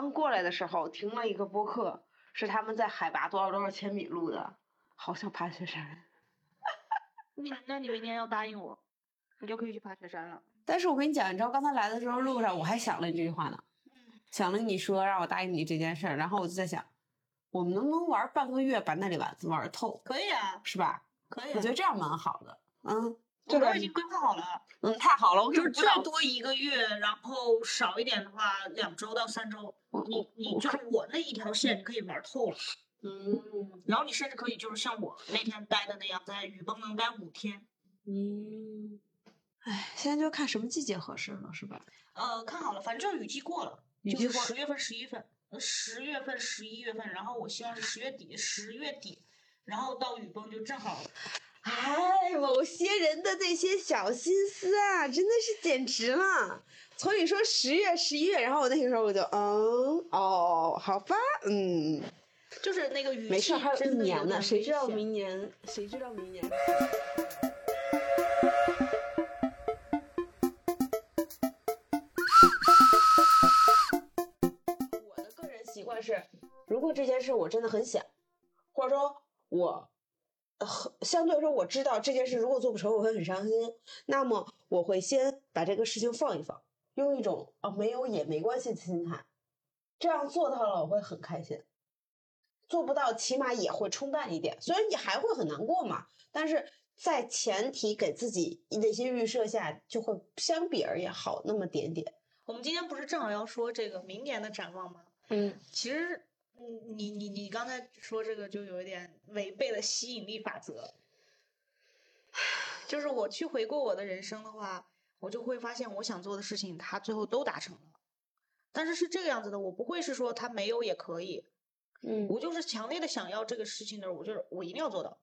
刚过来的时候听了一个播客，是他们在海拔多少多少千米录的，好想爬雪山。你那你明天要答应我，你就可以去爬雪山了。但是我跟你讲，你知道刚才来的时候路上我还想了你这句话呢，想了你说让我答应你这件事儿，然后我就在想，我们能不能玩半个月把那里玩玩透，可以啊，是吧？可以、啊。我觉得这样蛮好的，嗯，这个已经规划好了，嗯，太好了，我就是最多一个月，然后少一点的话两周到三周。你你就是我那一条线，你可以玩透了。嗯然后你甚至可以就是像我那天待的那样，在雨崩能待五天。嗯，哎，现在就看什么季节合适了，是吧？呃，看好了，反正雨季过了，雨季过就是十月份、十一份，呃，十月份、十一月份，然后我希望是十月底，十月底，然后到雨崩就正好。哎，某些人的那些小心思啊，真的是简直了。从你说十月、十一月，然后我那个时候我就，嗯，哦，好吧，嗯，就是那个雨季没事，还有一年呢，谁知道明年？谁知道明年？我的个人习惯是，如果这件事我真的很想，或者说我呃很相对来说我知道这件事如果做不成我会很伤心，那么我会先把这个事情放一放，用一种啊没有也没关系的心态，这样做到了我会很开心。做不到，起码也会冲淡一点。虽然你还会很难过嘛，但是在前提给自己那些预设下，就会相比而言好那么点点。我们今天不是正好要说这个明年的展望吗？嗯，其实，嗯，你你你刚才说这个就有一点违背了吸引力法则。就是我去回顾我的人生的话，我就会发现我想做的事情，他最后都达成了。但是是这个样子的，我不会是说他没有也可以，嗯我就是强烈的想要这个事情的，我就是我一定要做到，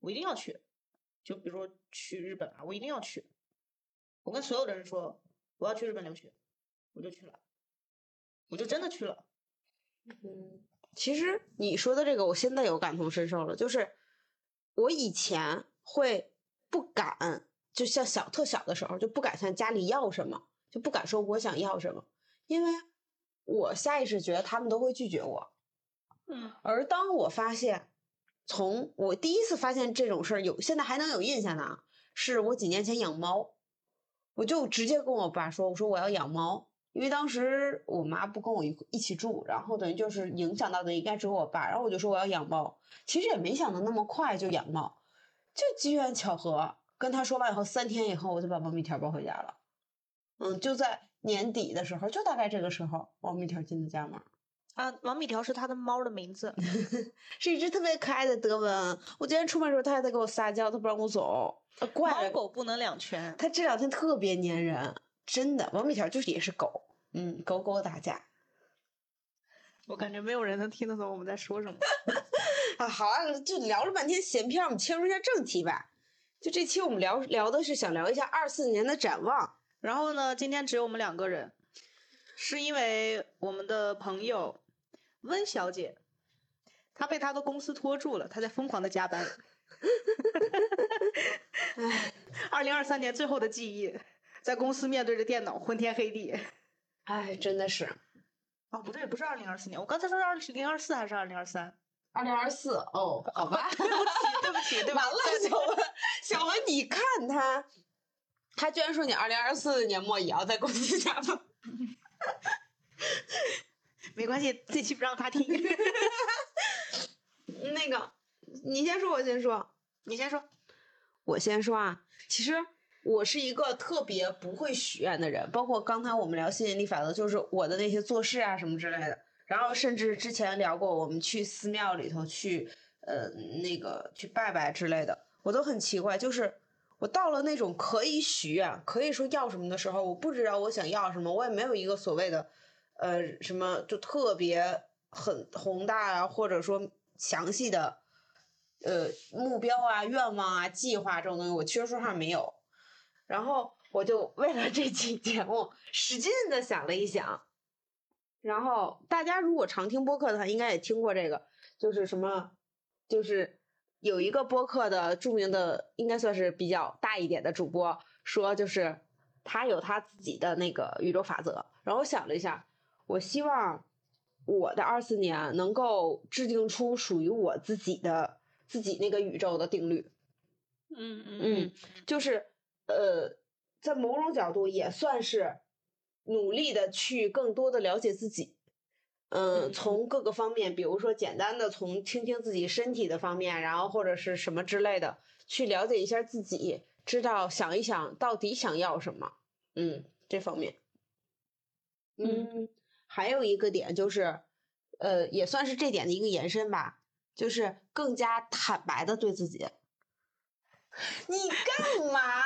我一定要去。就比如说去日本啊，我一定要去。我跟所有的人说我要去日本留学，我就去了，我就真的去了。嗯，其实你说的这个，我现在有感同身受了，就是我以前会不敢，就像小特小的时候就不敢向家里要什么，就不敢说我想要什么，因为我下意识觉得他们都会拒绝我。嗯，而当我发现，从我第一次发现这种事儿有，现在还能有印象呢，是我几年前养猫，我就直接跟我爸说，我说我要养猫，因为当时我妈不跟我一一起住，然后等于就是影响到的应该只有我爸，然后我就说我要养猫，其实也没想到那么快就养猫，就机缘巧合，跟他说完以后，三天以后我就把王米条抱回家了，嗯，就在年底的时候，就大概这个时候，王米条进的家门。啊，王米条是他的猫的名字。是一只特别可爱的德文。我今天出门的时候，它还在给我撒娇，它不让我走，呃怪猫。狗不能两全。它这两天特别粘人，真的。王米条就是也是狗，嗯，狗狗打架我感觉没有人能听得懂我们在说什么。啊。好啊，就聊了半天闲篇，我们切入一下正题吧。就这期我们聊聊的是想聊一下二四年的展望。然后呢，今天只有我们两个人，是因为我们的朋友温小姐，她被她的公司拖住了，她在疯狂的加班。二零二三年最后的记忆，在公司面对着电脑昏天黑地。哎，真的是。哦，不对，不是二零二四年，我刚才说是二零二四还是二零二三？二零二四哦，好吧，对不起，对不起，对吧？完了，小文，小文，你看他，他居然说你二零二四年末也要在公司加班。没关系，这期不让他听。那个，你先说，我先说。你先说。我先说啊，其实我是一个特别不会许愿的人，包括刚才我们聊吸引力法则，就是我的那些做事啊什么之类的。然后甚至之前聊过，我们去寺庙里头去，呃，那个去拜拜之类的，我都很奇怪，就是我到了那种可以许愿、可以说要什么的时候，我不知道我想要什么，我也没有一个所谓的，呃，什么就特别很宏大啊，或者说详细的。呃，目标啊、愿望啊、计划这种东西，我其实说话没有。然后我就为了这期节目，使劲的想了一想。然后大家如果常听播客的话，应该也听过这个，就是什么，就是有一个播客的著名的，应该算是比较大一点的主播说，就是他有他自己的那个宇宙法则。然后我想了一下，我希望我的二四年能够制定出属于我自己的自己那个宇宙的定律。嗯嗯嗯，就是呃，在某种角度也算是努力的去更多的了解自己。嗯，嗯从各个方面，比如说简单的从听听自己身体的方面，然后或者是什么之类的，去了解一下自己，知道想一想到底想要什么。嗯，这方面。嗯，还有一个点就是，呃，也算是这点的一个延伸吧，就是更加坦白的对自己。你干嘛啦？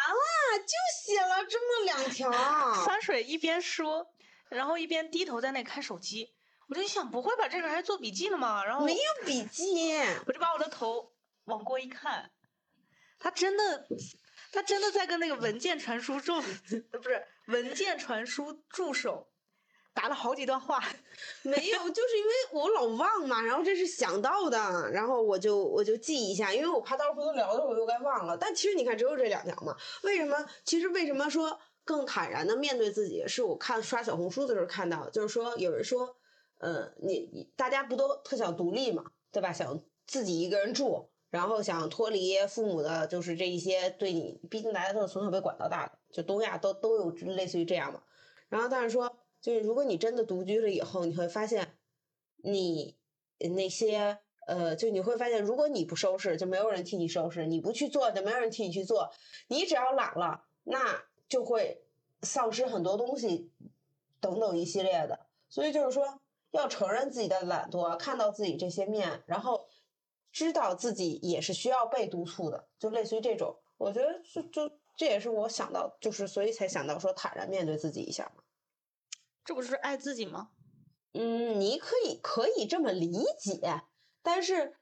就写了这么两条。三水一边说，然后一边低头在那看手机。我就想，不会吧这个还做笔记了吗？然后没有笔记。我就把我的头往过一看，他真的，他真的在跟那个文件传输助，不是文件传输助手打了好几段话。没有，就是因为我老忘嘛，然后这是想到的，然后我就我就记一下，因为我怕到时候回头聊的时候又该忘了。但其实你看，只有这两条嘛。为什么？其实为什么说更坦然的面对自己？是我看刷小红书的时候看到，就是说有人说，呃，你你大家不都特想独立嘛，对吧？想自己一个人住，然后想脱离父母的，就是这一些对你，毕竟大家都是从小被管到大的，就东亚都都有类似于这样嘛。然后但是说。就是如果你真的独居了以后，你会发现，你那些呃，就你会发现，如果你不收拾，就没有人替你收拾；你不去做，就没有人替你去做。你只要懒了，那就会丧失很多东西，等等一系列的。所以就是说，要承认自己的懒惰，看到自己这些面，然后知道自己也是需要被督促的，就类似于这种。我觉得就就这也是我想到，就是所以才想到说坦然面对自己一下嘛。这不是爱自己吗？嗯，你可以可以这么理解，但是，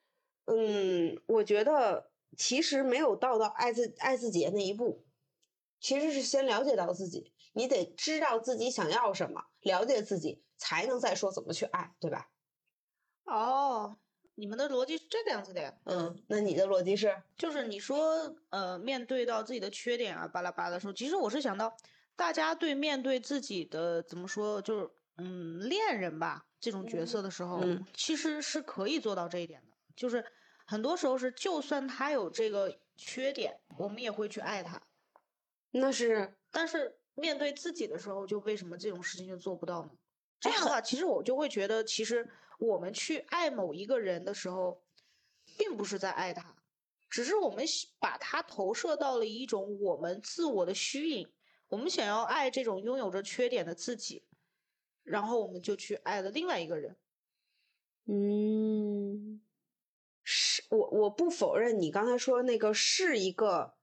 嗯，我觉得其实没有到到爱自爱自己的那一步，其实是先了解到自己，你得知道自己想要什么，了解自己，才能再说怎么去爱，对吧？哦，你们的逻辑是这个样子的呀？嗯，那你的逻辑是？就是你说，呃，面对到自己的缺点啊，巴拉巴拉的时候，其实我是想到。大家对面对自己的怎么说，就是嗯，恋人吧这种角色的时候，嗯、其实是可以做到这一点的。就是很多时候是，就算他有这个缺点，我们也会去爱他。那是，但是面对自己的时候，就为什么这种事情就做不到呢？这样的话，其实我就会觉得，其实我们去爱某一个人的时候，并不是在爱他，只是我们把他投射到了一种我们自我的虚影。我们想要爱这种拥有着缺点的自己，然后我们就去爱了另外一个人。嗯，是我我不否认你刚才说那个是一个，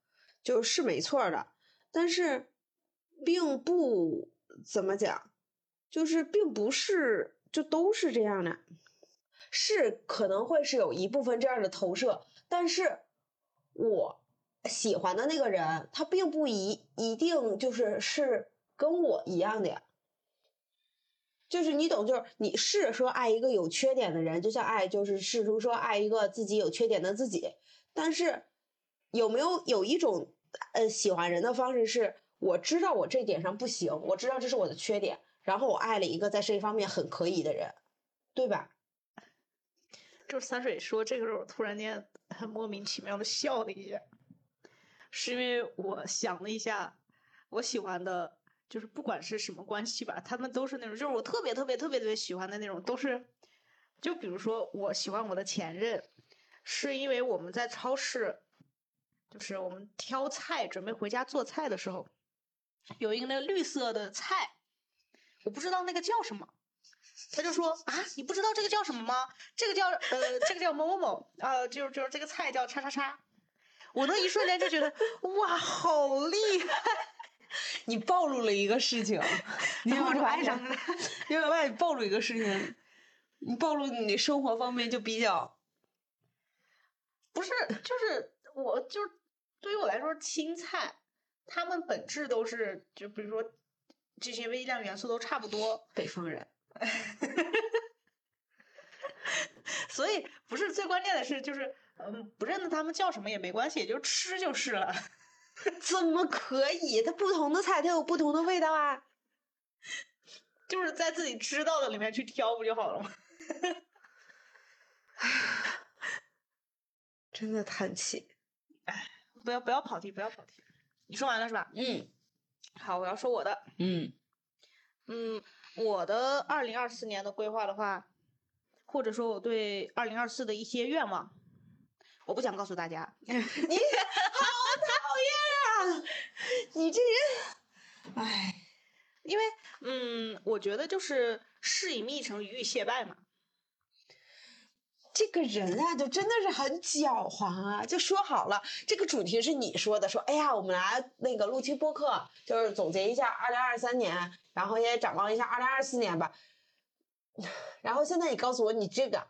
就是没错的，但是并不怎么讲，就是并不是就都是这样的，是可能会是有一部分这样的投射，但是我。喜欢的那个人，他并不一一定就是是跟我一样的呀，就是你懂，就是你是说爱一个有缺点的人，就像爱就是试图说爱一个自己有缺点的自己，但是有没有有一种呃喜欢人的方式是，我知道我这点上不行，我知道这是我的缺点，然后我爱了一个在这一方面很可以的人，对吧？就是三水说这个时候，突然间很莫名其妙的笑了一下。是因为我想了一下，我喜欢的，就是不管是什么关系吧，他们都是那种，就是我特别特别特别特别喜欢的那种，都是，就比如说我喜欢我的前任，是因为我们在超市，就是我们挑菜准备回家做菜的时候，有一个那个绿色的菜，我不知道那个叫什么，他就说啊，你不知道这个叫什么吗？这个叫呃，这个叫某某某，呃，就是就是这个菜叫叉叉叉。我那一瞬间就觉得 哇，好厉害！你暴露了一个事情，你然后我就爱上了。因为外你暴露一个事情，你暴露你生活方面就比较，不是，就是我就是对于我来说，青菜它们本质都是，就比如说这些微量元素都差不多。北方人，所以不是最关键的是就是。嗯，不认得他们叫什么也没关系，也就吃就是了。怎么可以？它不同的菜它有不同的味道啊。就是在自己知道的里面去挑不就好了吗？真的叹气。哎不要不要跑题，不要跑题。你说完了是吧？嗯好，我要说我的。嗯嗯，我的二零二四年的规划的话，或者说我对二零二四的一些愿望，我不想告诉大家。你好讨厌啊！你这人，唉，因为嗯，我觉得就是事以密成，鱼已蟹败嘛。这个人啊，就真的是很狡猾啊！就说好了，这个主题是你说的，说哎呀，我们来那个录期播客，就是总结一下二零二三年，然后也展望一下二零二四年吧。然后现在你告诉我你这个，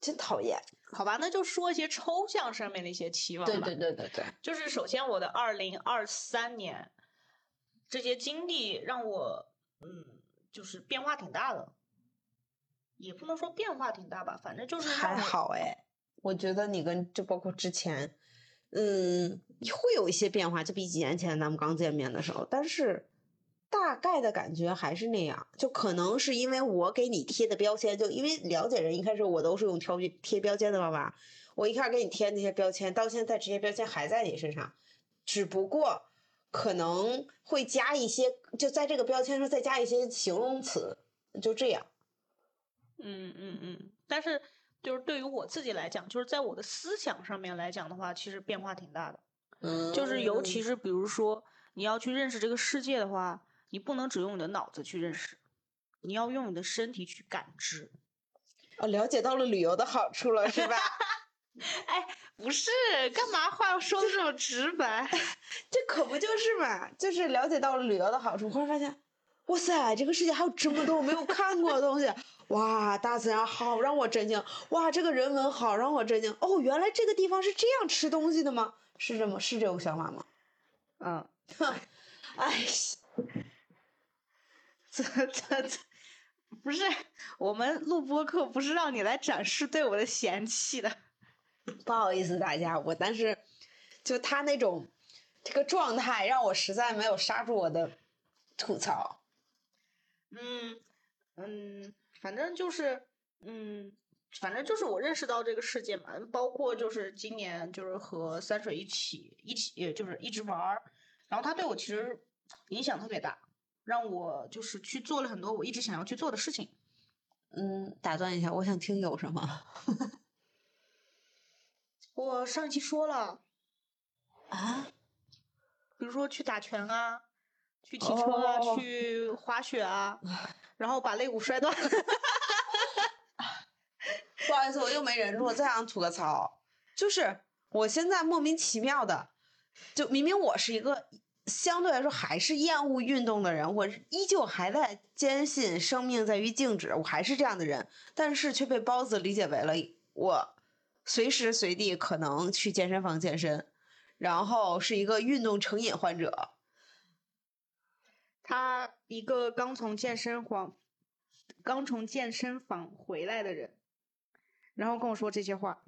真讨厌。好吧，那就说一些抽象上面的一些期望吧。对对对对对，就是首先我的二零二三年这些经历让我嗯，就是变化挺大的，也不能说变化挺大吧，反正就是还好哎，我觉得你跟就包括之前，嗯，会有一些变化，就比几年前咱们刚见面的时候，但是大概的感觉还是那样。就可能是因为我给你贴的标签，就因为了解人，一开始我都是用挑贴标签的方法，我一开始给你贴那些标签，到现在这些标签还在你身上，只不过可能会加一些，就在这个标签上再加一些形容词，就这样。嗯嗯嗯，但是就是对于我自己来讲，就是在我的思想上面来讲的话，其实变化挺大的。嗯，就是尤其是比如说你要去认识这个世界的话，你不能只用你的脑子去认识，你要用你的身体去感知。哦，了解到了旅游的好处了，是吧？哎，不是，干嘛话要说的这么直白？这可不就是嘛？就是了解到了旅游的好处，忽然发现，哇塞，这个世界还有这么多我没有看过的东西！哇，大自然好让我震惊！哇，这个人文好让我震惊！哦，原来这个地方是这样吃东西的吗？是这么是这种想法吗？嗯，哎，这这这不是我们录播课，不是让你来展示对我的嫌弃的。不好意思大家，我但是就他那种这个状态，让我实在没有刹住我的吐槽。嗯嗯，反正就是嗯，反正就是我认识到这个世界嘛，包括就是今年就是和三水一起一起，就是一直玩儿，然后他对我其实影响特别大，让我就是去做了很多我一直想要去做的事情。嗯，打断一下，我想听有什么 我上一期说了，啊？比如说去打拳啊，去骑车啊，哦去滑雪啊，然后把肋骨摔断。不好意思，我又没忍住，我再想吐个槽，就是我现在莫名其妙的，就明明我是一个相对来说还是厌恶运动的人，我依旧还在坚信生命在于静止，我还是这样的人，但是却被包子理解为了我随时随地可能去健身房健身，然后是一个运动成瘾患者。他一个刚从健身房刚从健身房回来的人，然后跟我说这些话，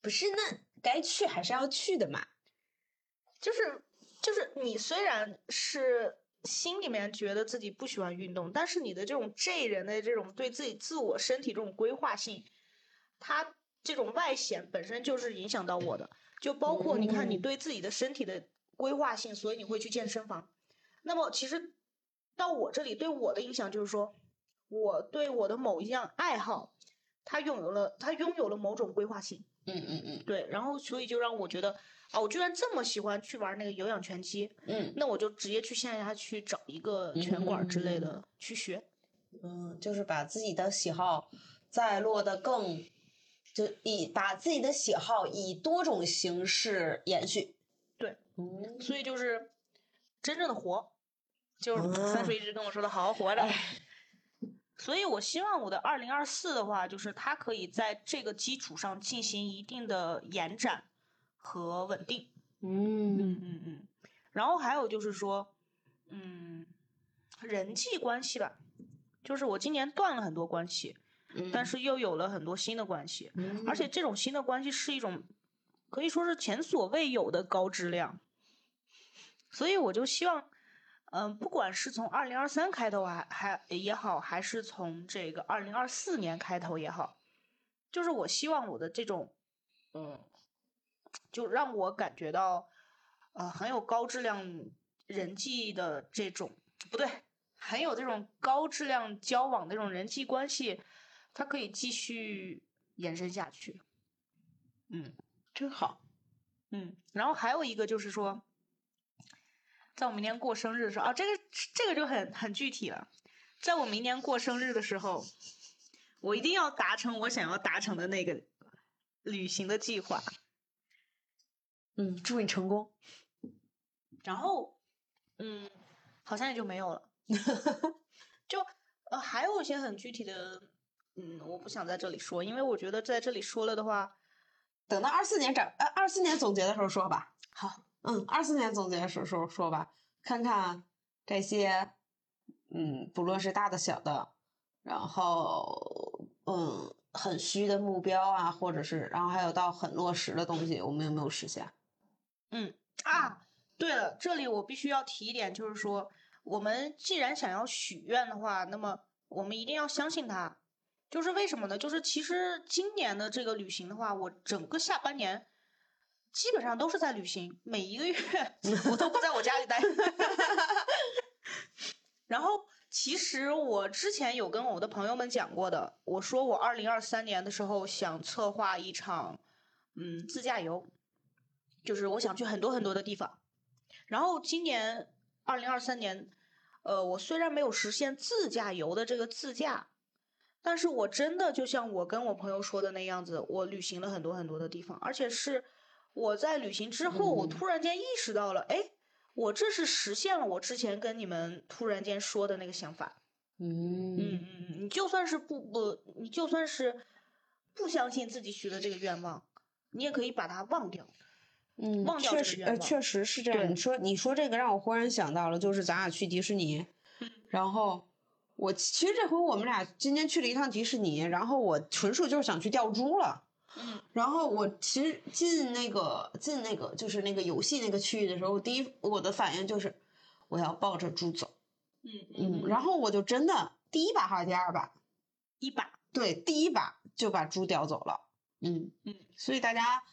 不是，那该去还是要去的嘛。就是就是你虽然是心里面觉得自己不喜欢运动，但是你的这种 J 人的这种对自己自我身体这种规划性，它这种外显本身就是影响到我的。就包括你看你嗯对自己的身体的规划性，所以你会去健身房。那么其实到我这里对我的影响就是说，我对我的某一样爱好，它拥有了它拥有了某种规划性。嗯嗯嗯对，然后所以就让我觉得啊，我居然这么喜欢去玩那个有氧拳击，嗯那我就直接去线下去找一个拳馆之类的去学。嗯，就是把自己的喜好再落得更，就以把自己的喜好以多种形式延续。对，嗯，所以就是真正的活，就是啊三叔一直跟我说的好好活着。所以我希望我的二零二四的话，就是它可以在这个基础上进行一定的延展和稳定。嗯嗯嗯嗯。然后还有就是说，嗯，人际关系吧，就是我今年断了很多关系，嗯，但是又有了很多新的关系，嗯而且这种新的关系是一种可以说是前所未有的高质量。所以我就希望，嗯，不管是从二零二三开头还还也好，还是从这个二零二四年开头也好，就是我希望我的这种，嗯，就让我感觉到，呃，很有高质量人际的这种，不对，很有这种高质量交往的这种人际关系，它可以继续延伸下去。嗯，真好。嗯，然后还有一个就是说。在我明年过生日的时候啊，这个这个就很很具体了。在我明年过生日的时候，我一定要达成我想要达成的那个旅行的计划。嗯，祝你成功。然后，嗯，好像也就没有了。就呃，还有一些很具体的，嗯，我不想在这里说，因为我觉得在这里说了的话，等到二四年展呃二四年总结的时候说吧。好。嗯，二四年总结的时候说吧，看看这些，嗯，不论是大的小的，然后嗯，很虚的目标啊，或者是，然后还有到很落实的东西，我们有没有实现？嗯啊，对了，这里我必须要提一点，就是说，我们既然想要许愿的话，那么我们一定要相信它。就是为什么呢？就是其实今年的这个旅行的话，我整个下半年。基本上都是在旅行，每一个月 我都不在我家里待。然后，其实我之前有跟我的朋友们讲过的，我说我二零二三年的时候想策划一场，嗯，自驾游，就是我想去很多很多的地方。然后今年二零二三年，呃，我虽然没有实现自驾游的这个自驾，但是我真的就像我跟我朋友说的那样子，我旅行了很多很多的地方，而且是。我在旅行之后，我突然间意识到了，哎，我这是实现了我之前跟你们突然间说的那个想法。嗯嗯嗯，你就算是不不，你就算是不相信自己许的这个愿望，你也可以把它忘掉。嗯，忘掉确实，呃，确实是这样。你说你说这个让我忽然想到了，就是咱俩去迪士尼，然后我其实这回我们俩今天去了一趟迪士尼，然后我纯属就是想去钓猪了。嗯，然后我其实进那个进那个就是那个游戏那个区域的时候，我第一我的反应就是我要抱着猪走。嗯嗯，然后我就真的第一把还是第二把？一把。对，第一把就把猪叼走了。嗯嗯，所以大家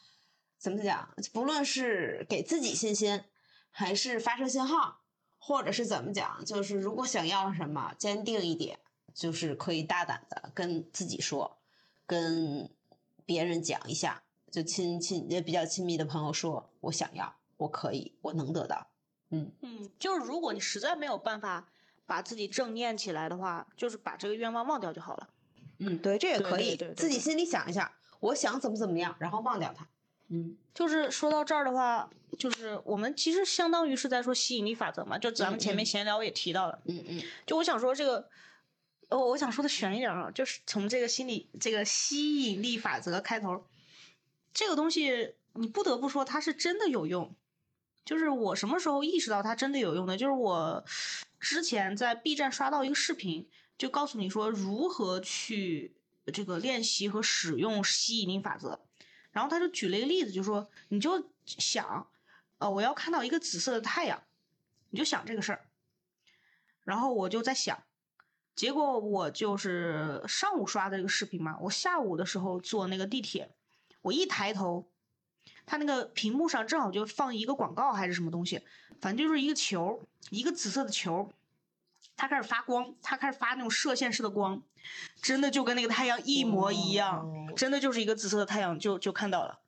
怎么讲？不论是给自己信心，还是发射信号，或者是怎么讲，就是如果想要什么，坚定一点，就是可以大胆的跟自己说，跟。别人讲一下，就亲亲也比较亲密的朋友说：“我想要，我可以，我能得到。”嗯嗯，就是如果你实在没有办法把自己正念起来的话，就是把这个愿望忘掉就好了。嗯，对，这也可以，对自己心里想一下，我想怎么怎么样，然后忘掉它。嗯，就是说到这儿的话，就是我们其实相当于是在说吸引力法则嘛，就咱们前面闲聊也提到了。嗯嗯，就我想说这个。哦，我想说的悬一点啊，就是从这个心理这个吸引力法则开头，这个东西你不得不说它是真的有用。就是我什么时候意识到它真的有用呢？就是我之前在 B 站刷到一个视频，就告诉你说如何去这个练习和使用吸引力法则。然后他就举了一个例子，就说你就想，呃，我要看到一个紫色的太阳，你就想这个事儿。然后我就在想。结果我就是上午刷的这个视频嘛，我下午的时候坐那个地铁，我一抬头，他那个屏幕上正好就放一个广告还是什么东西，反正就是一个球，一个紫色的球，它开始发光，它开始发那种射线式的光，真的就跟那个太阳一模一样，真的就是一个紫色的太阳就就看到了，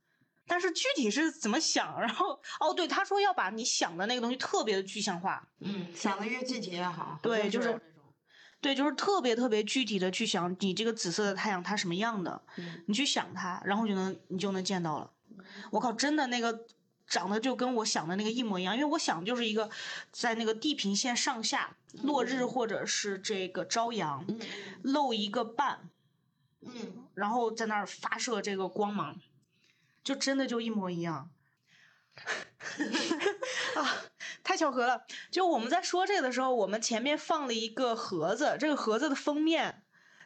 但是具体是怎么想，然后哦对，他说要把你想的那个东西特别的具象化，嗯，想的越具体越好，对，就是。对，就是特别特别具体的去想你这个紫色的太阳它什么样的，你去想它，然后就能你就能见到了。我靠，真的那个长得就跟我想的那个一模一样，因为我想就是一个在那个地平线上下落日或者是这个朝阳露一个半，嗯，然后在那儿发射这个光芒，就真的就一模一样。啊，太巧合了！就我们在说这个的时候，我们前面放了一个盒子，这个盒子的封面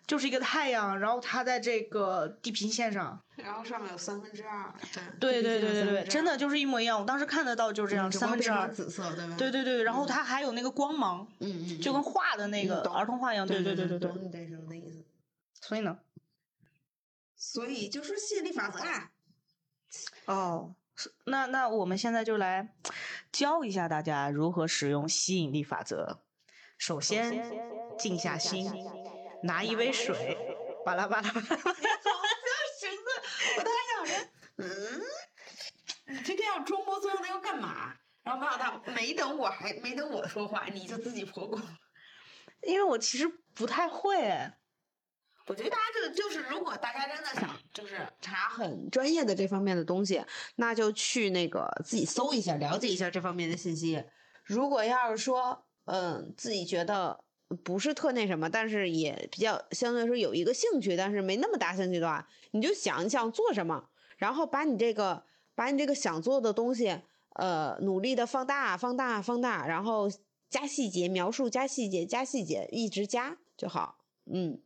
就是一个太阳，然后它在这个地平线上。然后上面有三分之二。对对对对对，真的就是一模一样。我当时看得到就是这样，三分之二紫色，对吧？对对对，然后它还有那个光芒，嗯嗯，就跟画的那个儿童画一样。对对对对对，懂你这什么意思？所以呢？所以就是吸引力法则啊。哦，那那我们现在就来教一下大家如何使用吸引力法则。首先，静下心，拿一杯水，巴拉巴拉巴拉。我当时想着，嗯，你这个要装模作样的要干嘛？然后没想到，没等我还没等我说话，你就自己破功。因为我其实不太会。我觉得大家就就是，如果大家真的想就是查很专业的这方面的东西，那就去那个自己搜一下，了解一下这方面的信息。如果要是说，嗯，自己觉得不是特那什么，但是也比较相对来说有一个兴趣，但是没那么大兴趣的话。你就想一想做什么，然后把你这个把你这个想做的东西，呃，努力的放大、放大、放大，然后加细节描述、加细节、加细节，一直加就好。嗯，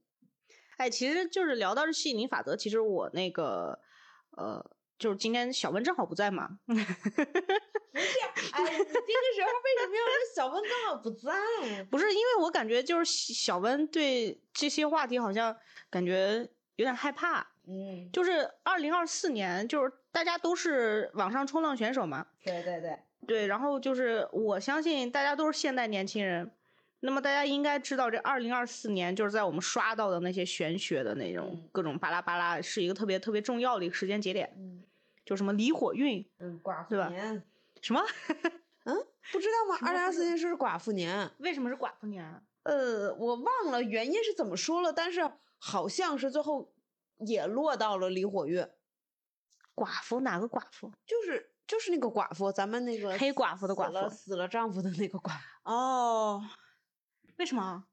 哎，其实就是聊到这吸引力法则，其实我那个呃，就是今天小温正好不在嘛。不是，哎，你这个时候为什么要说小温正好不在？不是，因为我感觉就是小温对这些话题好像感觉有点害怕。嗯，就是二零二四年，就是大家都是网上冲浪选手嘛。对对对对，然后就是我相信大家都是现代年轻人，那么大家应该知道，这二零二四年就是在我们刷到的那些玄学的那种各种巴拉巴拉，是一个特别特别重要的一个时间节点。嗯，就什么离火运，嗯，寡妇年，什么？嗯，不知道吗？二零二四年是寡妇年，为什么是寡妇年？呃，我忘了原因是怎么说了，但是好像是最后。也落到了离火运，寡妇哪个寡妇？就是就是那个寡妇，咱们那个黑寡妇的寡妇，死了丈夫的那个寡。哦，为什么？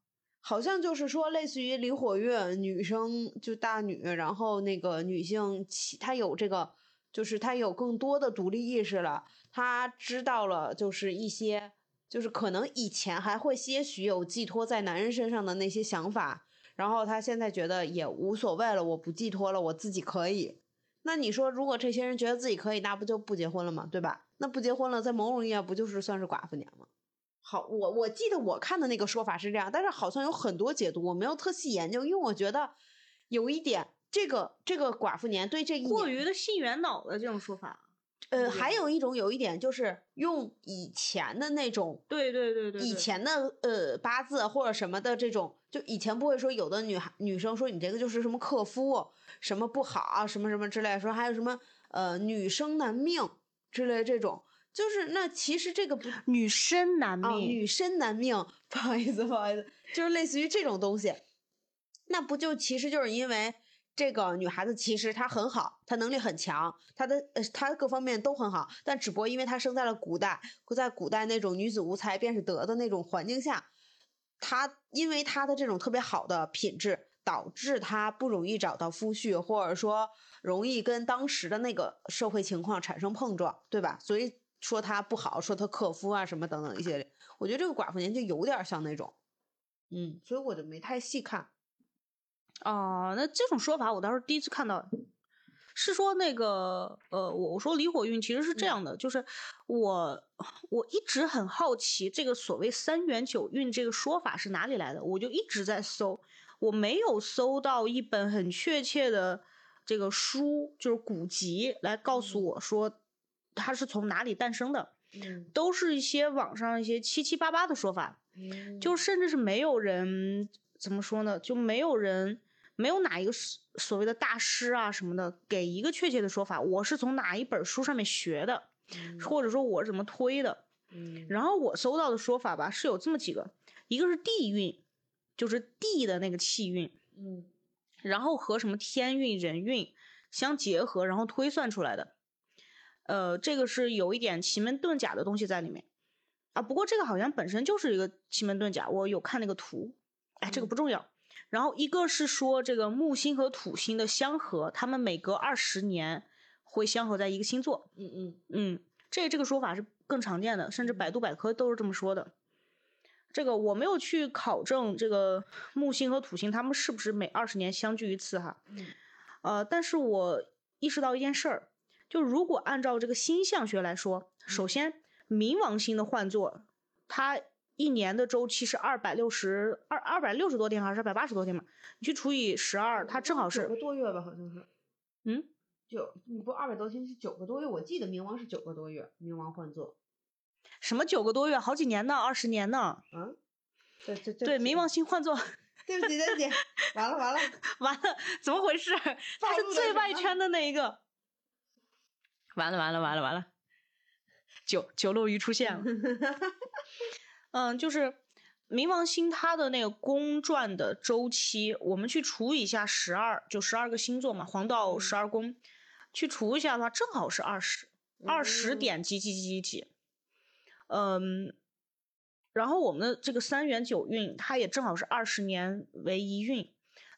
好像就是说，类似于离火运，女生就大女，然后那个女性起，她有这个，就是她有更多的独立意识了，她知道了，就是一些，就是可能以前还会些许有寄托在男人身上的那些想法。然后他现在觉得也无所谓了，我不寄托了，我自己可以。那你说，如果这些人觉得自己可以，那不就不结婚了吗？对吧？那不结婚了，在某种意义上不就是算是寡妇年吗？好，我我记得我看的那个说法是这样，但是好像有很多解读，我没有特细研究，因为我觉得有一点，这个这个寡妇年对这一过于的信元脑的这种说法。呃，还有一种，有一点就是用以前的那种，对对对对，以前的呃八字或者什么的这种，就以前不会说有的女孩女生说你这个就是什么克夫，什么不好啊，什么什么之类，说还有什么呃女生难命之类这种，就是那其实这个不女生难命，女生难命，不好意思不好意思，就是类似于这种东西，那不就其实就是因为。这个女孩子其实她很好，她能力很强，她的呃她各方面都很好，但只不过因为她生在了古代，在古代那种女子无才便是德的那种环境下，她因为她的这种特别好的品质，导致她不容易找到夫婿，或者说容易跟当时的那个社会情况产生碰撞，对吧？所以说她不好，说她克夫啊什么等等一些，我觉得这个寡妇年就有点像那种，嗯，所以我就没太细看。哦，那这种说法我倒是第一次看到，是说那个呃，我我说离火运其实是这样的，就是我我一直很好奇这个所谓三元九运这个说法是哪里来的，我就一直在搜，我没有搜到一本很确切的这个书，就是古籍来告诉我说它是从哪里诞生的，都是一些网上一些七七八八的说法，就甚至是没有人怎么说呢，就没有人。没有哪一个所谓的大师啊什么的给一个确切的说法，我是从哪一本书上面学的，或者说我是怎么推的。然后我搜到的说法吧是有这么几个，一个是地运，就是地的那个气运，嗯，然后和什么天运、人运相结合，然后推算出来的。呃，这个是有一点奇门遁甲的东西在里面啊。不过这个好像本身就是一个奇门遁甲，我有看那个图，哎，这个不重要。然后一个是说这个木星和土星的相合，他们每隔二十年会相合在一个星座。嗯嗯嗯，这这个说法是更常见的，甚至百度百科都是这么说的。这个我没有去考证这个木星和土星他们是不是每二十年相聚一次哈，嗯呃，但是我意识到一件事儿，就如果按照这个星象学来说，首先冥王星的换座，它一年的周期是二百六十二二百六十多天还是二百八十多天嘛？你去除以十二，它正好是九个多月吧，好像是嗯，九，你不二百多天是九个多月，我记得冥王是九个多月，冥王换座，什么九个多月，好几年呢，二十年呢？嗯，对对对，冥王星换座，对不起对不起，完了完了，完了，怎么回事？他是最外圈的那一个。完了完了完了完了，九九漏鱼出现了。嗯，就是冥王星它的那个公转的周期，我们去除一下十二，就十二个星座嘛，黄道嗯。十二宫，去除一下的话，正好是二十，二十嗯点几几几几几。嗯，然后我们的这个三元九运，它也正好是二十年为一运，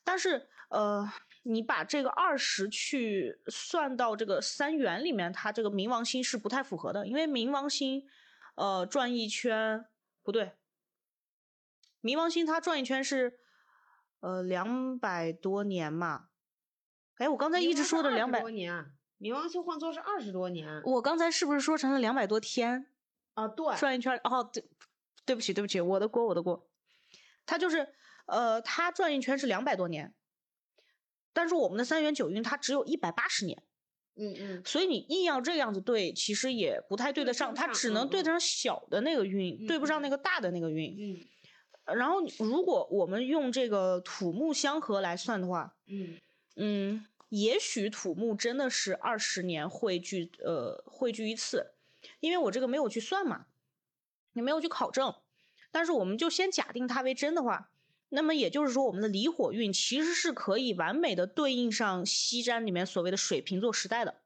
但是呃，你把这个二十去算到这个三元里面，它这个冥王星是不太符合的，因为冥王星呃转一圈不对，冥王星它转一圈是呃两百多年嘛，哎，我刚才一直说的两百多，年，冥王星换作是二十多年我刚才是不是说成了两百多天？啊，对，转一圈，哦，对，对不起，对不起，我的锅，我的锅。它就是，呃，它转一圈是两百多年，但是我们的三元九运它只有一百八十年，嗯嗯。所以你硬要这样子对，其实也不太对得上，它只能对得上小的那个运，嗯对不上嗯。那个大的那个运。嗯。然后如果我们用这个土木相合来算的话，嗯。嗯，也许土木真的是二十年汇聚，呃，汇聚一次，因为我这个没有去算嘛，你没有去考证，但是我们就先假定它为真的话，那么也就是说，我们的离火运其实是可以完美的对应上西占里面所谓的水瓶座时代的，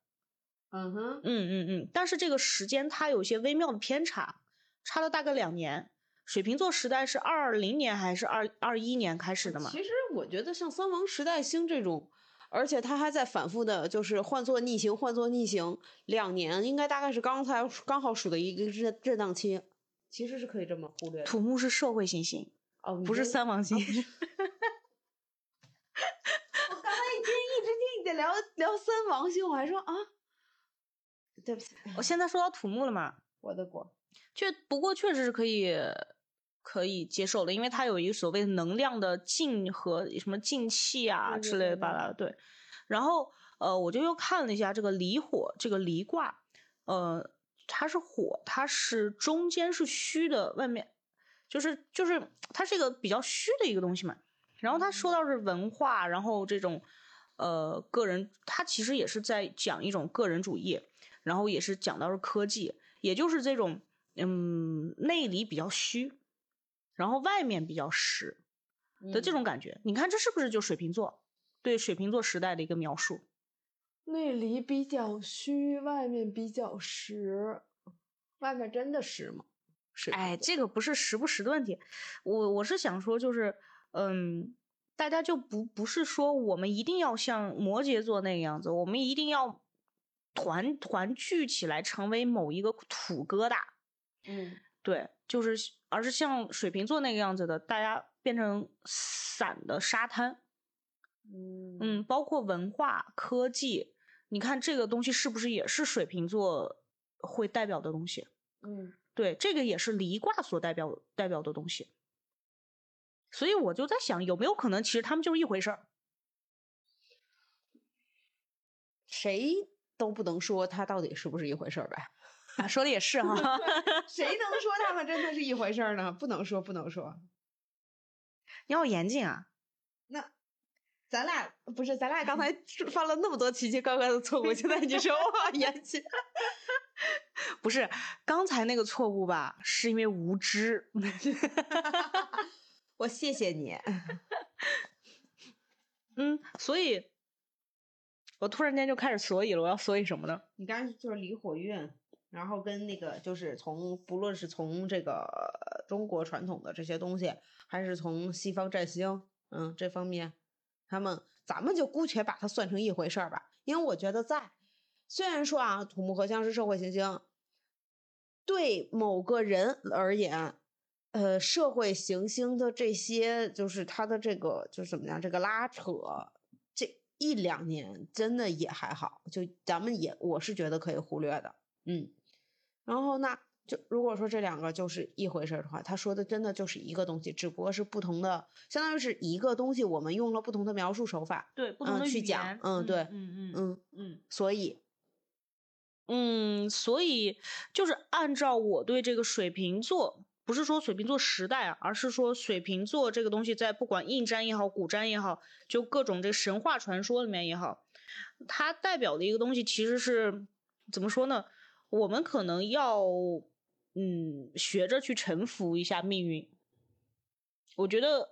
嗯哼，嗯嗯嗯，但是这个时间它有些微妙的偏差，差了大概两年。水瓶座时代是二零年还是二二一年开始的嘛？其实我觉得像三王时代星这种，而且它还在反复的，就是换作逆行，换作逆行，两年应该大概是刚才刚好数的一个震震荡期，其实是可以这么忽略的。土木是社会行星，哦，不是三王星。我刚才一听一直听你在聊聊三王星，我还说啊，对不起，我现在说到土木了嘛，我的国。确不过确实是可以可以接受的，因为它有一个所谓的能量的进和什么进气啊之类的对巴拉的，对。然后呃，我就又看了一下这个离火这个离卦，呃，它是火，它是中间是虚的，外面就是就是它是一个比较虚的一个东西嘛。然后他说到是文化，然后这种呃个人，他其实也是在讲一种个人主义，然后也是讲到是科技，也就是这种嗯内里比较虚，然后外面比较实的这种感觉。你看这是不是就水瓶座对水瓶座时代的一个描述？内里比较虚，外面比较实，外面真的实吗？是哎，这个不是时不时的问题，我我是想说，就是嗯，大家就不不是说我们一定要像摩羯座那个样子，我们一定要团团聚起来成为某一个土疙瘩，嗯。对，就是而是像水瓶座那个样子的，大家变成散的沙滩，嗯嗯，包括文化、科技，你看这个东西是不是也是水瓶座会代表的东西？嗯对，这个也是离卦所代表代表的东西。所以我就在想，有没有可能其实他们就是一回事儿？谁都不能说他到底是不是一回事儿呗。啊，说的也是哈。谁能说他们真的是一回事儿呢？不能说，不能说。你要严谨啊！那咱俩不是，咱俩刚 才犯了那么多奇奇怪怪的错误，现在你说我好严谨。不是刚才那个错误吧？是因为无知。我谢谢你。嗯，所以，我突然间就开始所以了。我要所以什么呢？你刚才就是离火运，然后跟那个就是从不论是从这个中国传统的这些东西，还是从西方占星，嗯，这方面，他们咱们就姑且把它算成一回事儿吧。因为我觉得在虽然说啊，土木合相是社会行星，对某个人而言，呃社会行星的这些，就是它的这个就是怎么样，这个拉扯，这一两年真的也还好，就咱们也我是觉得可以忽略的，嗯。然后那就如果说这两个就是一回事儿的话，他说的真的就是一个东西，只不过是不同的，相当于是一个东西，我们用了不同的描述手法，对，不同的嗯去讲嗯对嗯嗯嗯，嗯所以嗯，所以就是按照我对这个水瓶座，不是说水瓶座时代啊，而是说水瓶座这个东西在不管印占也好，古占也好，就各种这神话传说里面也好，它代表的一个东西其实是怎么说呢？我们可能要嗯学着去臣服一下命运。我觉得，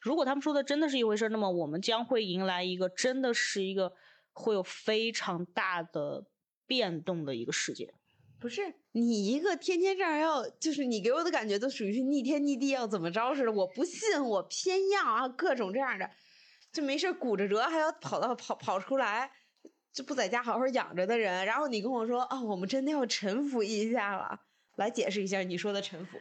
如果他们说的真的是一回事，那么我们将会迎来一个真的是一个会有非常大的变动的一个世界。不是你一个天天这样要，就是你给我的感觉都属于是逆天逆地要怎么着似的，我不信，我偏要啊，各种这样的，就没事儿鼓着折还要跑到跑跑出来，就不在家好好养着的人，然后你跟我说啊、我们真的要臣服一下了，来解释一下你说的臣服。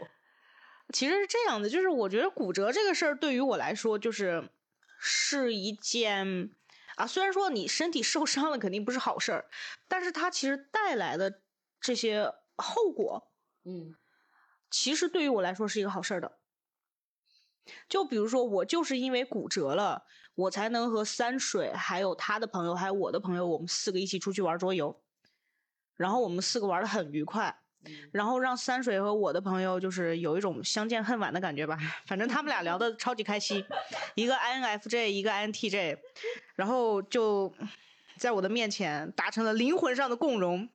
其实是这样的，就是我觉得骨折这个事儿对于我来说，就是是一件啊，虽然说你身体受伤了肯定不是好事儿，但是它其实带来的这些后果，嗯其实对于我来说是一个好事儿的。就比如说，我就是因为骨折了，我才能和三水还有他的朋友还有我的朋友，我们四个一起出去玩桌游，然后我们四个玩的很愉快。然后让三水和我的朋友就是有一种相见恨晚的感觉吧，反正他们俩聊的超级开心，一个 INFJ，一个 INTJ，然后就在我的面前达成了灵魂上的共融，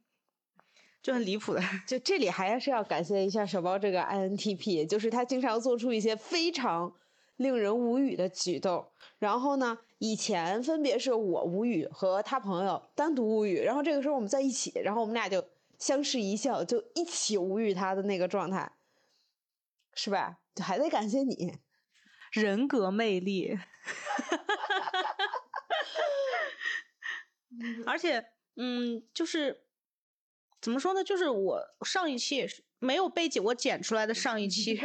就很离谱的。就这里还是要感谢一下小包这个 INTP，就是他经常做出一些非常令人无语的举动。然后呢，以前分别是我无语和他朋友单独无语，然后这个时候我们在一起，然后我们俩就相视一笑，就一起无语他的那个状态，是吧？就还得感谢你。人格魅力，而且，嗯，就是怎么说呢？就是我上一期也是没有被剪我剪出来的上一期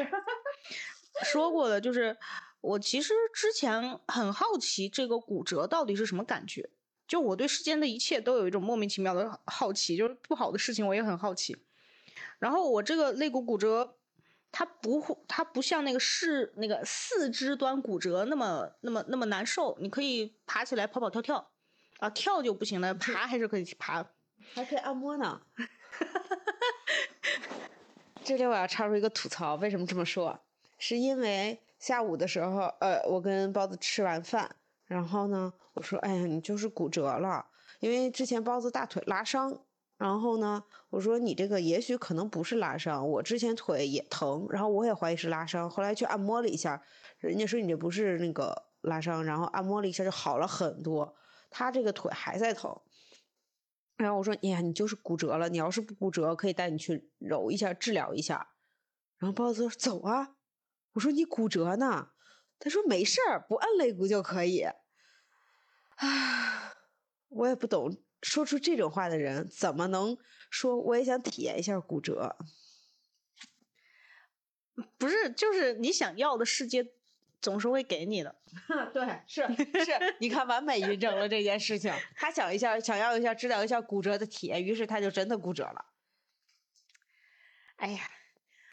说过的，就是我其实之前很好奇这个骨折到底是什么感觉。就我对世间的一切都有一种莫名其妙的好奇，就是不好的事情我也很好奇。然后我这个肋骨骨折，它不会，它不像那个是那个四肢端骨折那么那么那么难受，你可以爬起来跑跑跳跳，啊跳就不行了，爬还是可以爬。还可以按摩呢。这里我要插入一个吐槽，为什么这么说？是因为下午的时候，呃，我跟包子吃完饭，然后呢，我说，哎呀，你就是骨折了，因为之前包子大腿拉伤，然后呢，我说你这个也许可能不是拉伤，我之前腿也疼，然后我也怀疑是拉伤，后来去按摩了一下，人家说你这不是那个拉伤，然后按摩了一下就好了很多，他这个腿还在疼。然后我说：“哎呀，你就是骨折了，你要是不骨折，可以带你去揉一下，治疗一下。”然后包子说：“走啊！”我说：“你骨折呢？”他说：“没事儿，不按肋骨就可以。”啊，我也不懂，说出这种话的人怎么能说我也想体验一下骨折？不是，就是你想要的世界总是会给你的。对，是是，你看完美印证了这件事情。他想一下，想要一下治疗一下骨折的体验，于是他就真的骨折了。哎呀，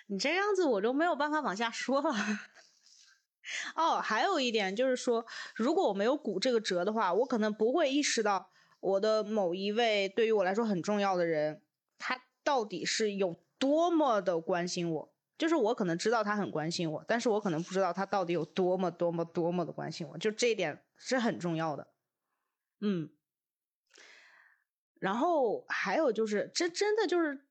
你这样子我就没有办法往下说了。哦，还有一点就是说，如果我没有骨这个折的话，我可能不会意识到我的某一位对于我来说很重要的人，他到底是有多么的关心我。就是我可能知道他很关心我，但是我可能不知道他到底有多么多么多么的关心我，就这一点是很重要的。嗯，然后还有就是，这真的就是，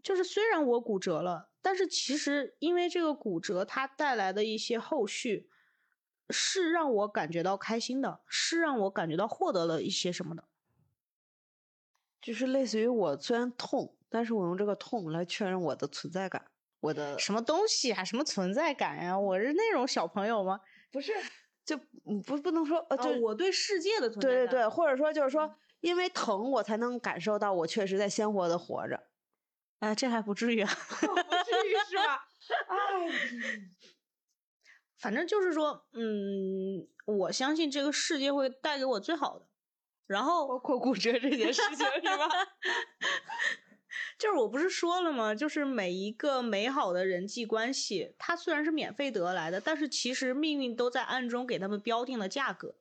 就是虽然我骨折了，但是其实因为这个骨折，它带来的一些后续，是让我感觉到开心的，是让我感觉到获得了一些什么的。就是类似于我虽然痛，但是我用这个痛来确认我的存在感。我的什么东西啊？什么存在感呀、我是那种小朋友吗？不是，就嗯不不能说呃，就、哦我对世界的存在感。对对对，或者说就是说，因为疼我才能感受到我确实在鲜活的活着，哎，这还不至于啊。不至于是吧？哎，反正就是说，嗯，我相信这个世界会带给我最好的。然后包括骨折这件事情是吧？就是我不是说了吗？就是每一个美好的人际关系，它虽然是免费得来的，但是其实命运都在暗中给他们标定了价格。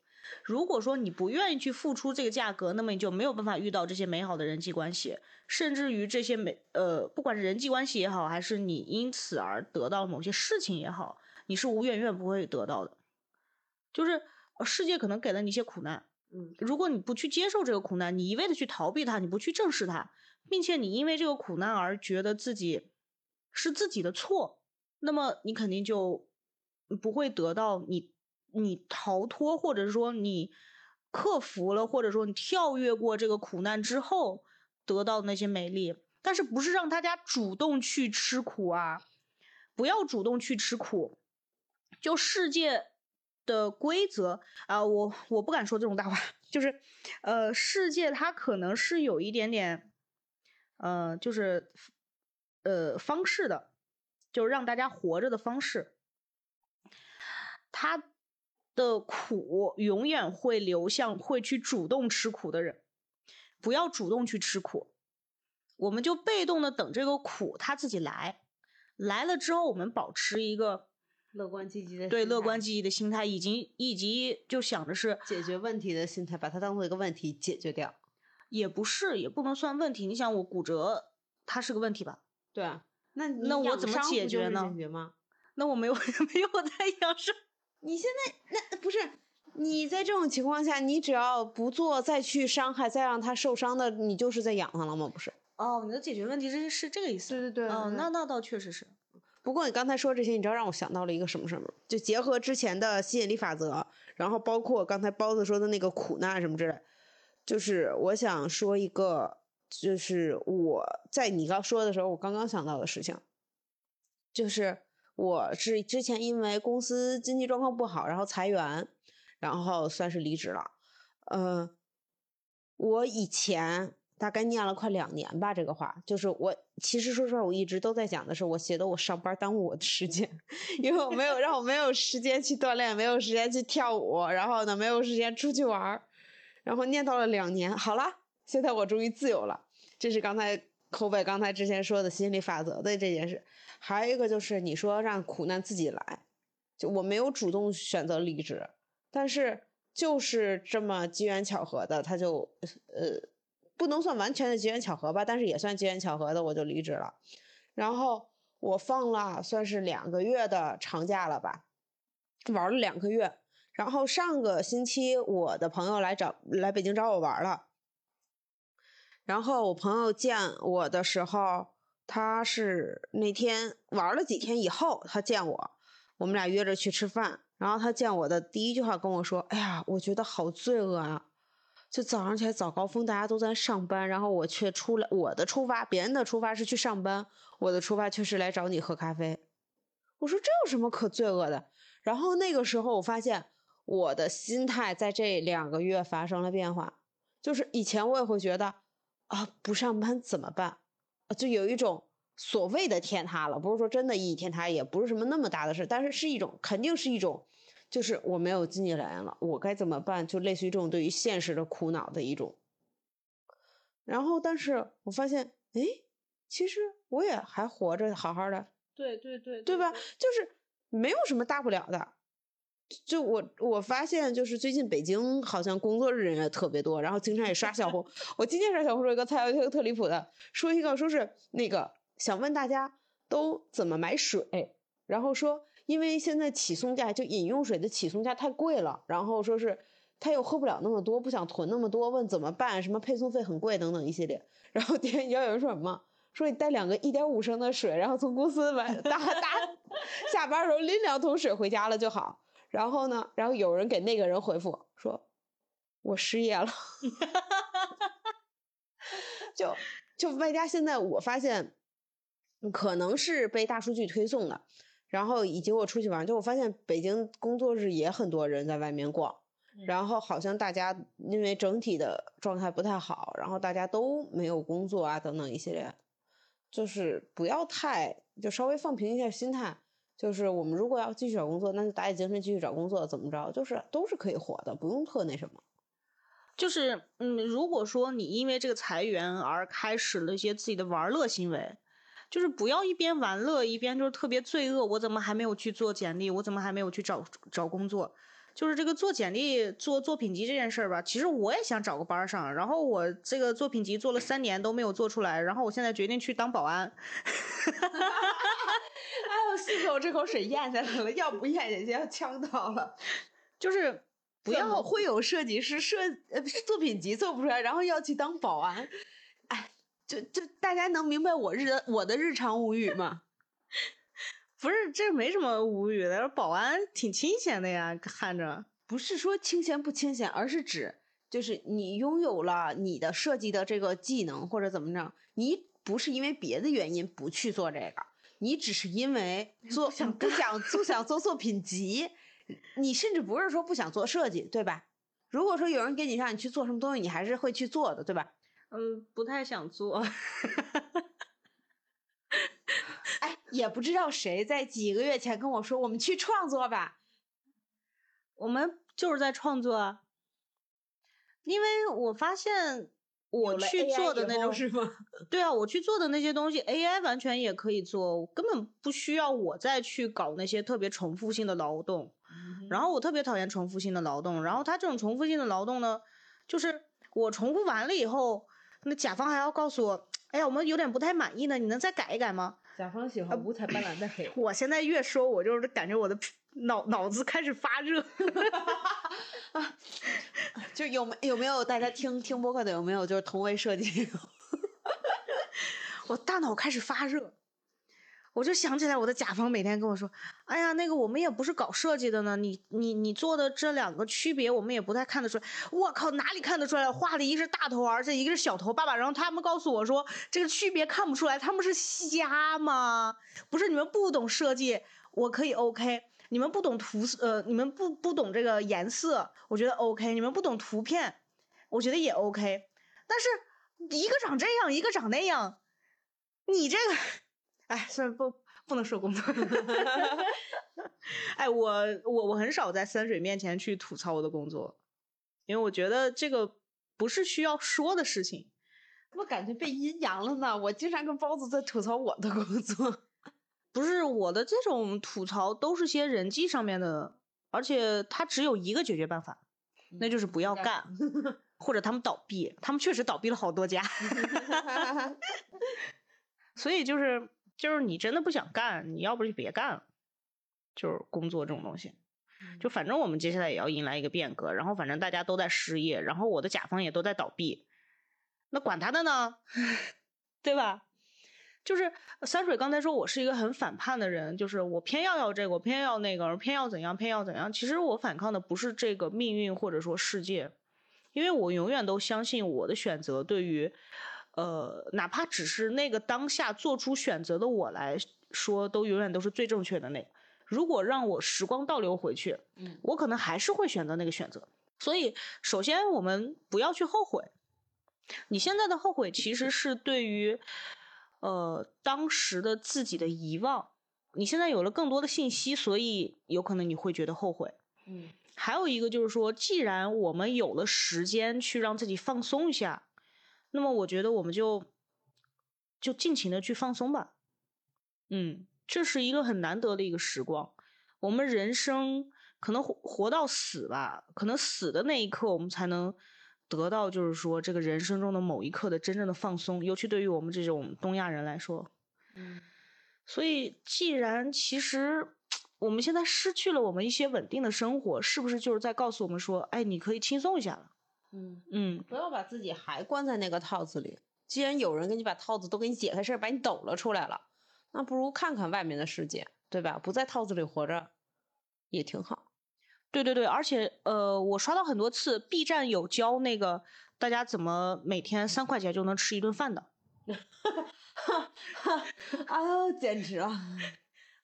如果说你不愿意去付出这个价格，那么你就没有办法遇到这些美好的人际关系，甚至于这些美呃，不管是人际关系也好，还是你因此而得到某些事情也好，你是无远远不会得到的。就是世界可能给了你一些苦难，如果你不去接受这个苦难，你一味的去逃避它，你不去正视它，并且你因为这个苦难而觉得自己是自己的错，那么你肯定就不会得到你你逃脱，或者说你克服了，或者说你跳跃过这个苦难之后得到的那些美丽。但是不是让大家主动去吃苦啊？不要主动去吃苦，就世界。的规则啊，我我不敢说这种大话，就是呃，世界它可能是有一点点，呃，就是呃方式的，就是让大家活着的方式，他的苦永远会流向会去主动吃苦的人，不要主动去吃苦，我们就被动的等这个苦它自己来，来了之后我们保持一个。乐观积极的对乐观积极的心态，以及以及就想着是解决问题的心态，把它当做一个问题解决掉，也不是，也不能算问题。你想我骨折，它是个问题吧？对啊，那那我怎么解决呢？解决吗？那我没有 没有在养生。你现在那不是你在这种情况下，你只要不做再去伤害，再让它受伤的，你就是在养它了吗？不是？哦，你的解决问题是是这个意思？对对对。哦，那那倒确实是。不过你刚才说这些，你知道让我想到了一个什么什么？就结合之前的吸引力法则，然后包括刚才包子说的那个苦难什么之类，就是我想说一个，就是我在你刚说的时候，我刚刚想到的事情，就是我是之前因为公司经济状况不好，然后裁员，然后算是离职了。嗯，我以前。大概念了快两年吧，这个话就是我其实说实话，我一直都在讲的是我觉得我上班耽误我的时间，因为我没有让我没有时间去锻炼，没有时间去跳舞，然后呢没有时间出去玩儿，然后念叨了两年，好了，现在我终于自由了。这是刚才口北刚才之前说的心理法则的这件事，还有一个就是你说让苦难自己来，就我没有主动选择离职，但是就是这么机缘巧合的，他就呃。不能算完全的机缘巧合吧，但是也算机缘巧合的，我就离职了。然后我放了算是两个月的长假了吧，玩了两个月。然后上个星期我的朋友来找来北京找我玩了。然后我朋友见我的时候，他是那天玩了几天以后，他见我，我们俩约着去吃饭。然后他见我的第一句话跟我说：“哎呀，我觉得好罪恶啊。”就早上起来早高峰，大家都在上班，然后我却出来。我的出发，别人的出发是去上班，我的出发却是来找你喝咖啡。我说这有什么可罪恶的？然后那个时候我发现我的心态在这两个月发生了变化。就是以前我也会觉得啊，不上班怎么办？就有一种所谓的天塌了，不是说真的意义天塌，也不是什么那么大的事，但是是一种肯定是一种。就是我没有经济来源了，我该怎么办？就类似于这种对于现实的苦恼的一种。然后，但是我发现，哎，其实我也还活着，好好的。对对对，对吧？就是没有什么大不了的。就我我发现，就是最近北京好像工作日人也特别多，然后经常也刷小红。我今天刷小红书一个特特特离谱的，说一个说是那个想问大家都怎么买水，然后说。因为现在起送价就饮用水的起送价太贵了，然后说是他又喝不了那么多，不想囤那么多，问怎么办？什么配送费很贵等等一系列。然后店要有人说什么？说你带两个一点五升的水，然后从公司买打打下班的时候拎两桶水回家了就好。然后呢，然后有人给那个人回复说，我失业了。就就外加现在我发现，可能是被大数据推送的。然后以及我出去玩，就我发现北京工作日也很多人在外面逛，然后好像大家因为整体的状态不太好，然后大家都没有工作啊等等一系列，就是不要太就稍微放平一下心态，就是我们如果要继续找工作，那就打起精神继续找工作，怎么着，就是都是可以活的，不用特那什么。就是，嗯，如果说你因为这个裁员而开始了一些自己的玩乐行为，就是不要一边玩乐一边就是特别罪恶。我怎么还没有去做简历？我怎么还没有去找找工作？就是这个做简历、做作品集这件事儿吧，其实我也想找个班儿上。然后我这个作品集做了三年都没有做出来，然后我现在决定去当保安。哎呦，幸亏我这口水咽下来了，要不咽下去要呛到了。就是不要会有设计师设呃作品集做不出来，然后要去当保安？哎，就就大家能明白我日我的日常无语吗？不是这没什么无语的，保安挺清闲的呀，看着。不是说清闲不清闲，而是指就是你拥有了你的设计的这个技能或者怎么着，你不是因为别的原因不去做这个，你只是因为做想不想不想做作品集，你甚至不是说不想做设计，对吧？如果说有人给你让你去做什么东西，你还是会去做的，对吧？嗯，不太想做。哎，也不知道谁在几个月前跟我说，我们去创作吧。我们就是在创作啊，因为我发现我去做的那种是吗？对啊，我去做的那些东西，AI 完全也可以做，根本不需要我再去搞那些特别重复性的劳动。然后我特别讨厌重复性的劳动，然后他这种重复性的劳动呢，就是我重复完了以后，那甲方还要告诉我，哎呀，我们有点不太满意呢，你能再改一改吗？甲方喜欢五彩斑斓的黑。我现在越说，我就是感觉我的脑脑子开始发热。啊就有没有没有大家听听播客的有没有就是同为设计？我大脑开始发热，我就想起来我的甲方每天跟我说：“哎呀，那个我们也不是搞设计的呢，你你你做的这两个区别我们也不太看得出来。”我靠，哪里看得出来？画的一个是大头儿子，一个是小头爸爸，然后他们告诉我说这个区别看不出来，他们是瞎吗？不是你们不懂设计，我可以 OK。你们不懂图，呃，你们不不懂这个颜色，我觉得 OK。你们不懂图片，我觉得也 OK。但是一个长这样，一个长那样，你这个，哎，算了，不不能说工作。哎，我我我很少在三水面前去吐槽我的工作，因为我觉得这个不是需要说的事情。怎么感觉被阴阳了呢。我经常跟包子在吐槽我的工作。不是我的这种吐槽都是些人际上面的，而且他只有一个解决办法，那就是不要干，或者他们倒闭。他们确实倒闭了好多家，所以就是就是你真的不想干，你要不就别干了。就是工作这种东西，就反正我们接下来也要迎来一个变革，然后反正大家都在失业，然后我的甲方也都在倒闭，那管他的呢，对吧？就是三水刚才说我是一个很反叛的人，就是我偏要要这个，我偏要那个，偏要怎样，偏要怎样。其实我反抗的不是这个命运或者说世界，因为我永远都相信我的选择对于，呃，哪怕只是那个当下做出选择的我来说，都永远都是最正确的那个。如果让我时光倒流回去，嗯，我可能还是会选择那个选择。所以，首先我们不要去后悔。你现在的后悔其实是对于。呃，当时的自己的遗忘，你现在有了更多的信息，所以有可能你会觉得后悔。嗯，还有一个就是说，既然我们有了时间去让自己放松一下，那么我觉得我们就就尽情的去放松吧。嗯，这是一个很难得的一个时光。我们人生可能活活到死吧，可能死的那一刻，我们才能。得到就是说，这个人生中的某一刻的真正的放松，尤其对于我们这种东亚人来说，嗯，所以既然其实我们现在失去了我们一些稳定的生活，是不是就是在告诉我们说，哎，你可以轻松一下了？嗯嗯，不要把自己还关在那个套子里。既然有人给你把套子都给你解开事儿，把你抖了出来了，那不如看看外面的世界，对吧？不在套子里活着也挺好。对对对，而且呃，我刷到很多次，B 站有教那个大家怎么每天三块钱就能吃一顿饭的。哎呦，简直了！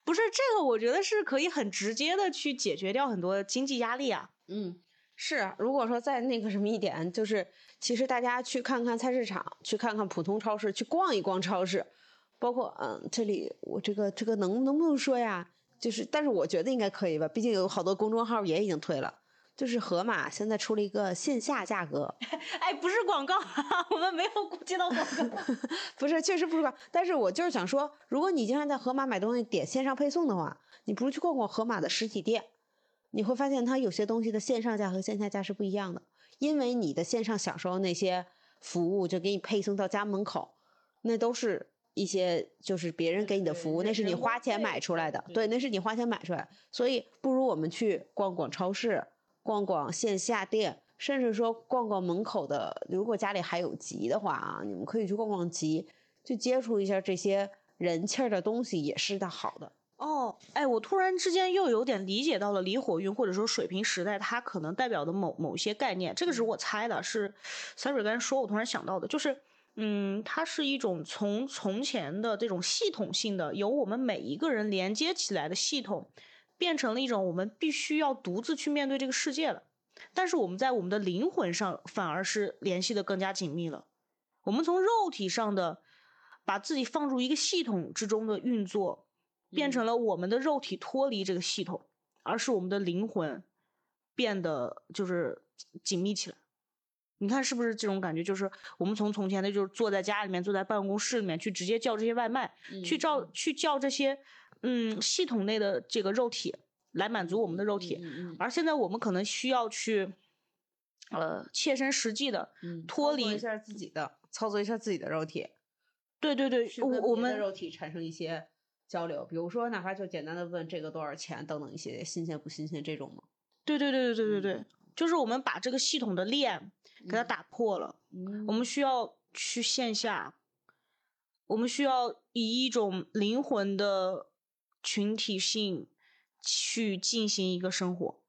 不是这个，我觉得是可以很直接的去解决掉很多经济压力啊。嗯，是。如果说再那个什么一点，就是其实大家去看看菜市场，去看看普通超市，去逛一逛超市，包括嗯，这里我这个这个能能不能说呀？就是，但是我觉得应该可以吧，毕竟有好多公众号也已经推了。就是盒马现在出了一个线下价格，哎，不是广告，我们没有接到广告。不是，确实不是广告。但是我就是想说，如果你经常在盒马买东西点线上配送的话，你不如去逛逛盒马的实体店，你会发现它有些东西的线上价和线下价是不一样的。因为你的线上享受那些服务，就给你配送到家门口，那都是一些就是别人给你的服务，那是你花钱买出来的，对，那是你花钱买出来。所以不如我们去逛逛超市。逛逛线下店，甚至说逛逛门口的，如果家里还有集的话啊，你们可以去逛逛集，去接触一下这些人气儿的东西，也是的好的。哦，哎，我突然之间又有点理解到了离火运或者说水平时代它可能代表的某某些概念，这个是我猜的，是 Siri 刚才说，我突然想到的，就是，嗯，它是一种从从前的这种系统性的，由我们每一个人连接起来的系统。变成了一种我们必须要独自去面对这个世界了，但是我们在我们的灵魂上反而是联系的更加紧密了。我们从肉体上的把自己放入一个系统之中的运作，变成了我们的肉体脱离这个系统，而是我们的灵魂变得就是紧密起来。你看是不是这种感觉？就是我们从从前的，就是坐在家里面，坐在办公室里面去直接叫这些外卖，嗯去叫去叫这些。嗯，系统内的这个肉体来满足我们的肉体，嗯而现在我们可能需要去，呃，切身实际的嗯脱离一下自己的，操作一下自己的肉体。对对对，我我们肉体产生一些交流，比如说哪怕就简单的问这个多少钱等等一些新鲜不新鲜这种吗？对对对对对对对，就是我们把这个系统的链给它打破了，嗯我们需要去线下，我们需要以一种灵魂的。群体性去进行一个生活，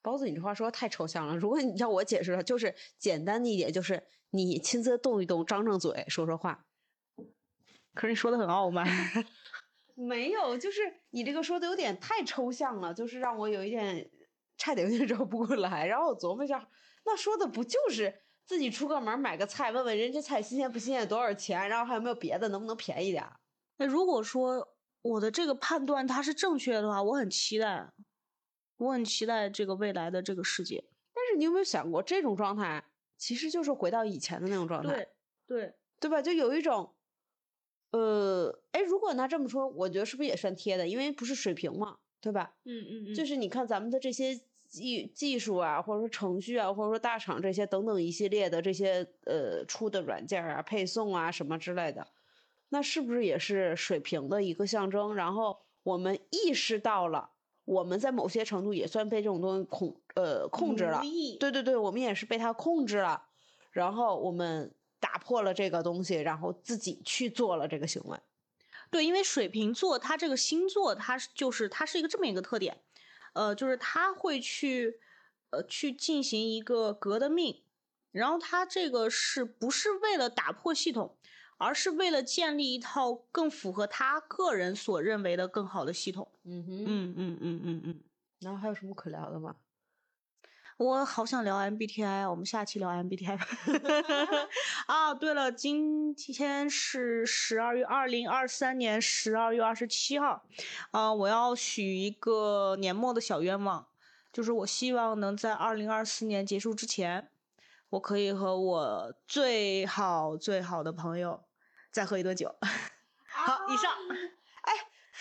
包子，你这话说的太抽象了。如果你要我解释，就是简单的一点，就是你亲自动一动，张张嘴，说说话。可是你说的很傲慢，没有，就是你这个说的有点太抽象了，就是让我有一点差点有点绕不过来。然后我琢磨一下，那说的不就是自己出个门买个菜，问问人家菜新鲜不新鲜，多少钱，然后还有没有别的，能不能便宜点？那如果说。我的这个判断它是正确的话，我很期待，我很期待这个未来的这个世界。但是你有没有想过，这种状态其实就是回到以前的那种状态，对对对吧？就有一种，呃，哎，如果拿这么说，我觉得是不是也算贴的？因为不是水平嘛，对吧？嗯嗯嗯，就是你看咱们的这些技技术啊，或者说程序啊，或者说大厂这些等等一系列的这些呃出的软件啊、配送啊什么之类的。那是不是也是水平的一个象征？然后我们意识到了，我们在某些程度也算被这种东西控呃控制了。对对对，我们也是被它控制了。然后我们打破了这个东西，然后自己去做了这个行为。对，因为水瓶座它这个星座，它就是它是一个这么一个特点，呃，就是它会去呃去进行一个革的命，然后它这个是不是为了打破系统？而是为了建立一套更符合他个人所认为的更好的系统。嗯哼，嗯嗯嗯嗯嗯。然后还有什么可聊的吗？我好想聊 MBTI，我们下期聊 MBTI。啊，对了，今天是十二月二零二三年十二月二十七号，啊，我要许一个年末的小愿望，就是我希望能在二零二四年结束之前，我可以和我最好最好的朋友。再喝一顿酒，好，以上。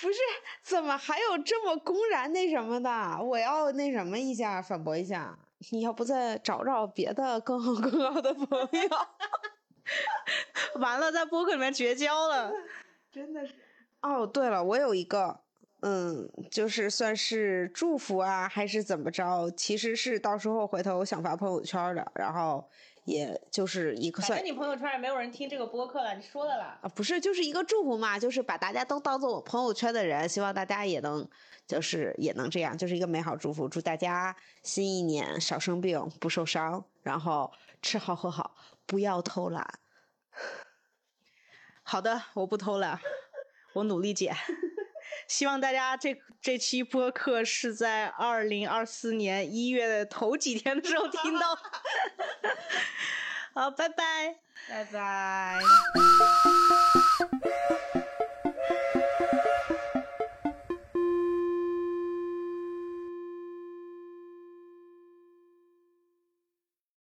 哎，不是，怎么还有这么公然那什么的？我要那什么一下，反驳一下。你要不再找找别的更好更好的朋友？完了，在播客里面绝交了，真的是。哦，对了，我有一个，嗯，就是算是祝福啊，还是怎么着？其实是到时候回头想发朋友圈的，然后。也就是一个算，反正你朋友圈也没有人听这个播客了，你说的啦。啊，不是，就是一个祝福嘛，就是把大家都当做我朋友圈的人，希望大家也能，就是也能这样，就是一个美好祝福，祝大家新一年少生病，不受伤，然后吃好喝好，不要偷懒。好的，我不偷懒，我努力减。希望大家这这期播客是在二零二四年一月的头几天的时候听到。好，拜拜，拜拜。